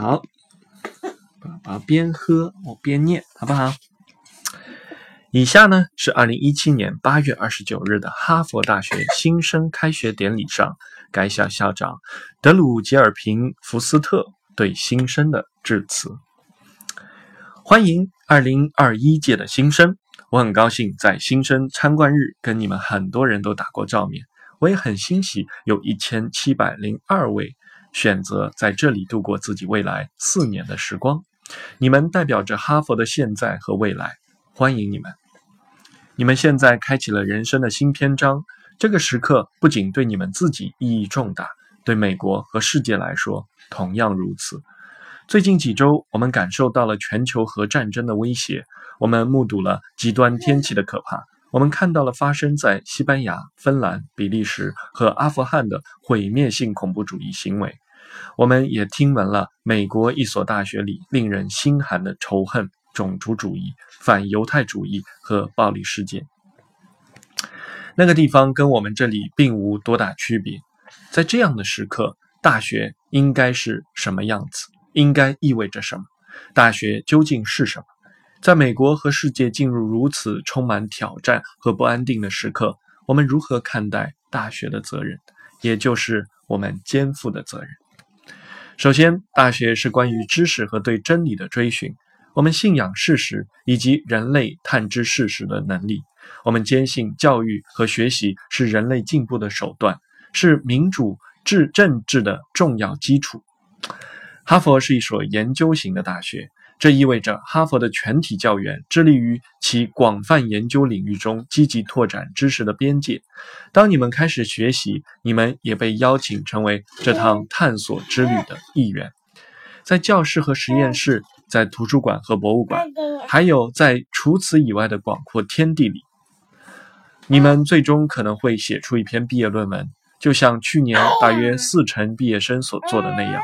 好，宝宝边喝我边念，好不好？以下呢是二零一七年八月二十九日的哈佛大学新生开学典礼上，该校校长德鲁吉尔平福斯特对新生的致辞。欢迎二零二一届的新生，我很高兴在新生参观日跟你们很多人都打过照面，我也很欣喜有一千七百零二位选择在这里度过自己未来四年的时光。你们代表着哈佛的现在和未来，欢迎你们。你们现在开启了人生的新篇章，这个时刻不仅对你们自己意义重大，对美国和世界来说同样如此。最近几周，我们感受到了全球核战争的威胁，我们目睹了极端天气的可怕，我们看到了发生在西班牙、芬兰、比利时和阿富汗的毁灭性恐怖主义行为，我们也听闻了美国一所大学里令人心寒的仇恨。种族主义、反犹太主义和暴力事件，那个地方跟我们这里并无多大区别。在这样的时刻，大学应该是什么样子？应该意味着什么？大学究竟是什么？在美国和世界进入如此充满挑战和不安定的时刻，我们如何看待大学的责任，也就是我们肩负的责任？首先，大学是关于知识和对真理的追寻。我们信仰事实以及人类探知事实的能力。我们坚信教育和学习是人类进步的手段，是民主制政治的重要基础。哈佛是一所研究型的大学，这意味着哈佛的全体教员致力于其广泛研究领域中积极拓展知识的边界。当你们开始学习，你们也被邀请成为这趟探索之旅的一员。在教室和实验室。在图书馆和博物馆，还有在除此以外的广阔天地里，你们最终可能会写出一篇毕业论文，就像去年大约四成毕业生所做的那样。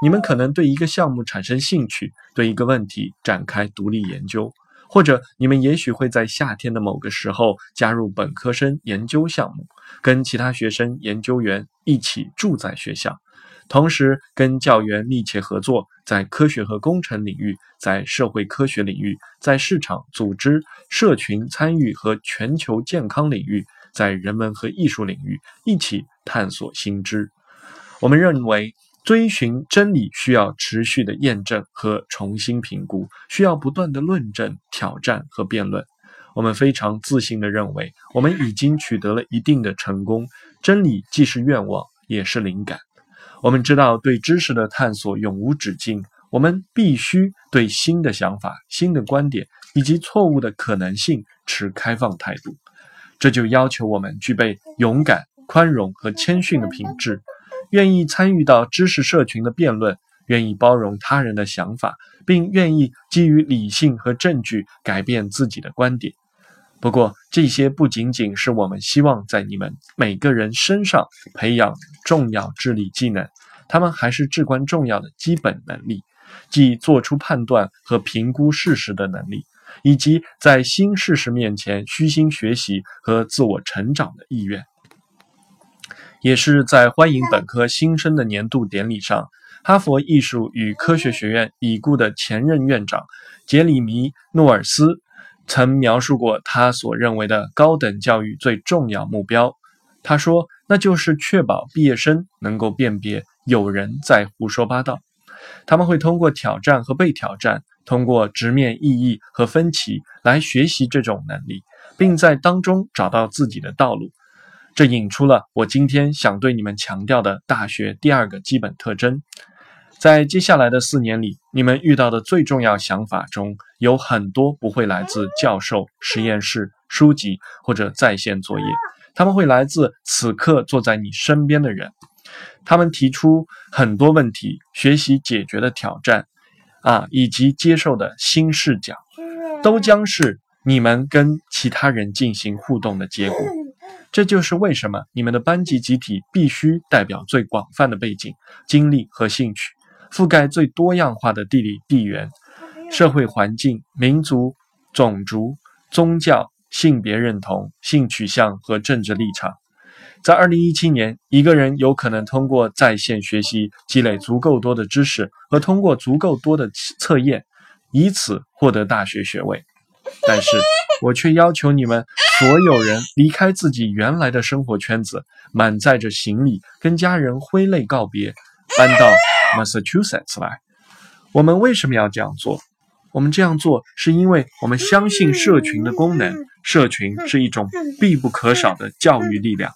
你们可能对一个项目产生兴趣，对一个问题展开独立研究，或者你们也许会在夏天的某个时候加入本科生研究项目，跟其他学生研究员一起住在学校。同时，跟教员密切合作，在科学和工程领域，在社会科学领域，在市场、组织、社群参与和全球健康领域，在人文和艺术领域一起探索新知。我们认为，追寻真理需要持续的验证和重新评估，需要不断的论证、挑战和辩论。我们非常自信地认为，我们已经取得了一定的成功。真理既是愿望，也是灵感。我们知道，对知识的探索永无止境。我们必须对新的想法、新的观点以及错误的可能性持开放态度。这就要求我们具备勇敢、宽容和谦逊的品质，愿意参与到知识社群的辩论，愿意包容他人的想法，并愿意基于理性和证据改变自己的观点。不过，这些不仅仅是我们希望在你们每个人身上培养重要智力技能，他们还是至关重要的基本能力，即做出判断和评估事实的能力，以及在新事实面前虚心学习和自我成长的意愿。也是在欢迎本科新生的年度典礼上，哈佛艺术与科学学院已故的前任院长杰里米·诺尔斯。曾描述过他所认为的高等教育最重要目标。他说：“那就是确保毕业生能够辨别有人在胡说八道。他们会通过挑战和被挑战，通过直面意义和分歧来学习这种能力，并在当中找到自己的道路。这引出了我今天想对你们强调的大学第二个基本特征。”在接下来的四年里，你们遇到的最重要想法中有很多不会来自教授、实验室、书籍或者在线作业，他们会来自此刻坐在你身边的人。他们提出很多问题，学习解决的挑战，啊，以及接受的新视角，都将是你们跟其他人进行互动的结果。这就是为什么你们的班级集体必须代表最广泛的背景、经历和兴趣。覆盖最多样化的地理地缘、社会环境、民族、种族、宗教、性别认同、性取向和政治立场。在二零一七年，一个人有可能通过在线学习积累足够多的知识，和通过足够多的测验，以此获得大学学位。但是我却要求你们所有人离开自己原来的生活圈子，满载着行李，跟家人挥泪告别，搬到 Massachusetts 来。我们为什么要这样做？我们这样做是因为我们相信社群的功能，社群是一种必不可少的教育力量。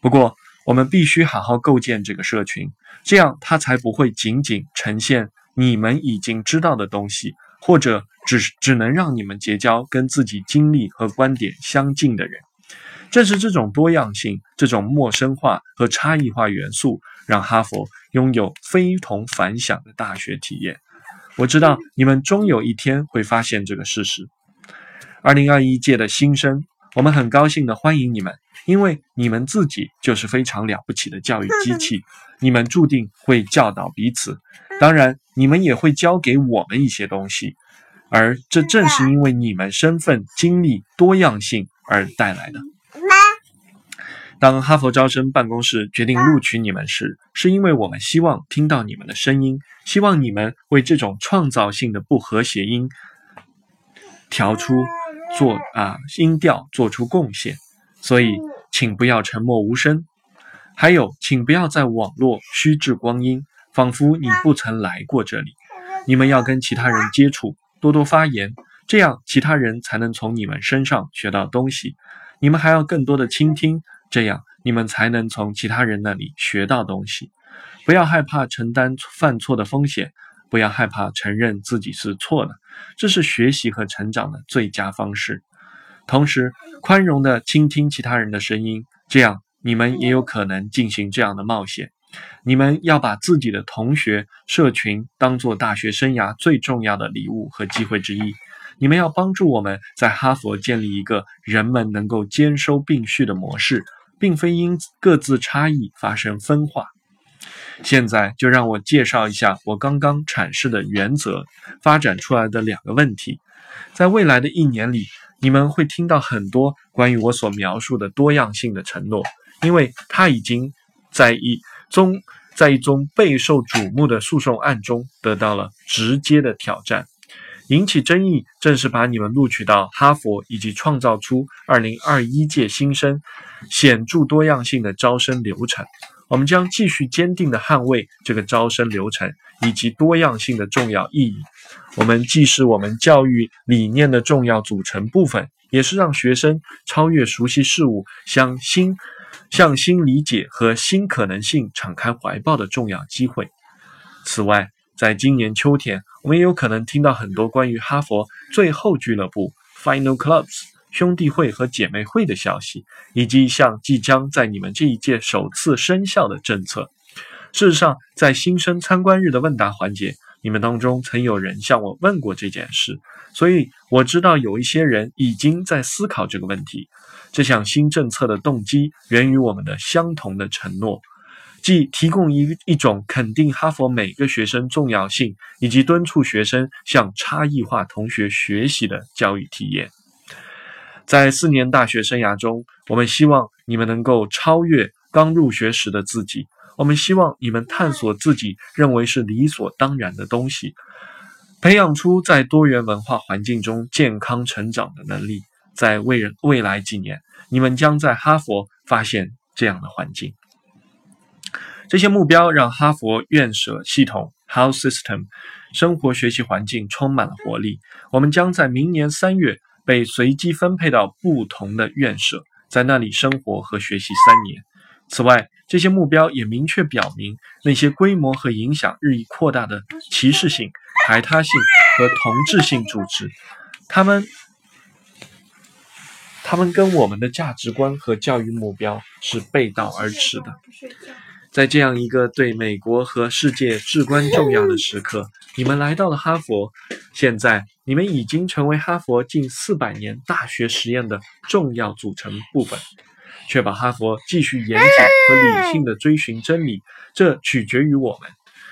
不过，我们必须好好构建这个社群，这样它才不会仅仅呈现你们已经知道的东西，或者只只能让你们结交跟自己经历和观点相近的人。正是这种多样性、这种陌生化和差异化元素，让哈佛拥有非同凡响的大学体验。我知道你们终有一天会发现这个事实。二零二一届的新生，我们很高兴的欢迎你们，因为你们自己就是非常了不起的教育机器。你们注定会教导彼此，当然，你们也会教给我们一些东西，而这正是因为你们身份、经历多样性而带来的。当哈佛招生办公室决定录取你们时，是因为我们希望听到你们的声音，希望你们为这种创造性的不和谐音调出做啊音调做出贡献。所以，请不要沉默无声。还有，请不要在网络虚掷光阴，仿佛你不曾来过这里。你们要跟其他人接触，多多发言，这样其他人才能从你们身上学到东西。你们还要更多的倾听。这样，你们才能从其他人那里学到东西。不要害怕承担犯错的风险，不要害怕承认自己是错的，这是学习和成长的最佳方式。同时，宽容地倾听其他人的声音，这样你们也有可能进行这样的冒险。你们要把自己的同学社群当做大学生涯最重要的礼物和机会之一。你们要帮助我们在哈佛建立一个人们能够兼收并蓄的模式。并非因各自差异发生分化。现在就让我介绍一下我刚刚阐释的原则发展出来的两个问题。在未来的一年里，你们会听到很多关于我所描述的多样性的承诺，因为它已经在一宗在一宗备受瞩目的诉讼案中得到了直接的挑战。引起争议正是把你们录取到哈佛以及创造出二零二一届新生显著多样性的招生流程。我们将继续坚定地捍卫这个招生流程以及多样性的重要意义。我们既是我们教育理念的重要组成部分，也是让学生超越熟悉事物、向新向新理解和新可能性敞开怀抱的重要机会。此外，在今年秋天，我们也有可能听到很多关于哈佛最后俱乐部 （Final Clubs） 兄弟会和姐妹会的消息，以及一项即将在你们这一届首次生效的政策。事实上，在新生参观日的问答环节，你们当中曾有人向我问过这件事，所以我知道有一些人已经在思考这个问题。这项新政策的动机源于我们的相同的承诺。即提供一一种肯定哈佛每个学生重要性，以及敦促学生向差异化同学学习的教育体验。在四年大学生涯中，我们希望你们能够超越刚入学时的自己。我们希望你们探索自己认为是理所当然的东西，培养出在多元文化环境中健康成长的能力。在未未来几年，你们将在哈佛发现这样的环境。这些目标让哈佛院舍系统 （House System） 生活学习环境充满了活力。我们将在明年三月被随机分配到不同的院舍，在那里生活和学习三年。此外，这些目标也明确表明，那些规模和影响日益扩大的歧视性、排他性和同质性组织，他们他们跟我们的价值观和教育目标是背道而驰的。在这样一个对美国和世界至关重要的时刻，你们来到了哈佛。现在，你们已经成为哈佛近四百年大学实验的重要组成部分。确保哈佛继续严谨和理性的追寻真理，这取决于我们。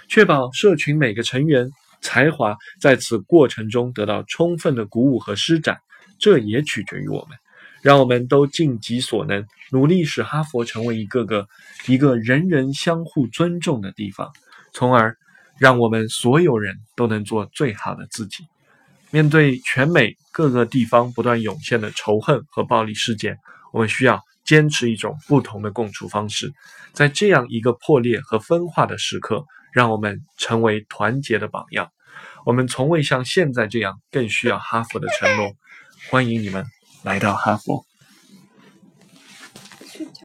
确保社群每个成员才华在此过程中得到充分的鼓舞和施展，这也取决于我们。让我们都尽己所能，努力使哈佛成为一个个一个人人相互尊重的地方，从而让我们所有人都能做最好的自己。面对全美各个地方不断涌现的仇恨和暴力事件，我们需要坚持一种不同的共处方式。在这样一个破裂和分化的时刻，让我们成为团结的榜样。我们从未像现在这样更需要哈佛的承诺。欢迎你们。来到哈佛。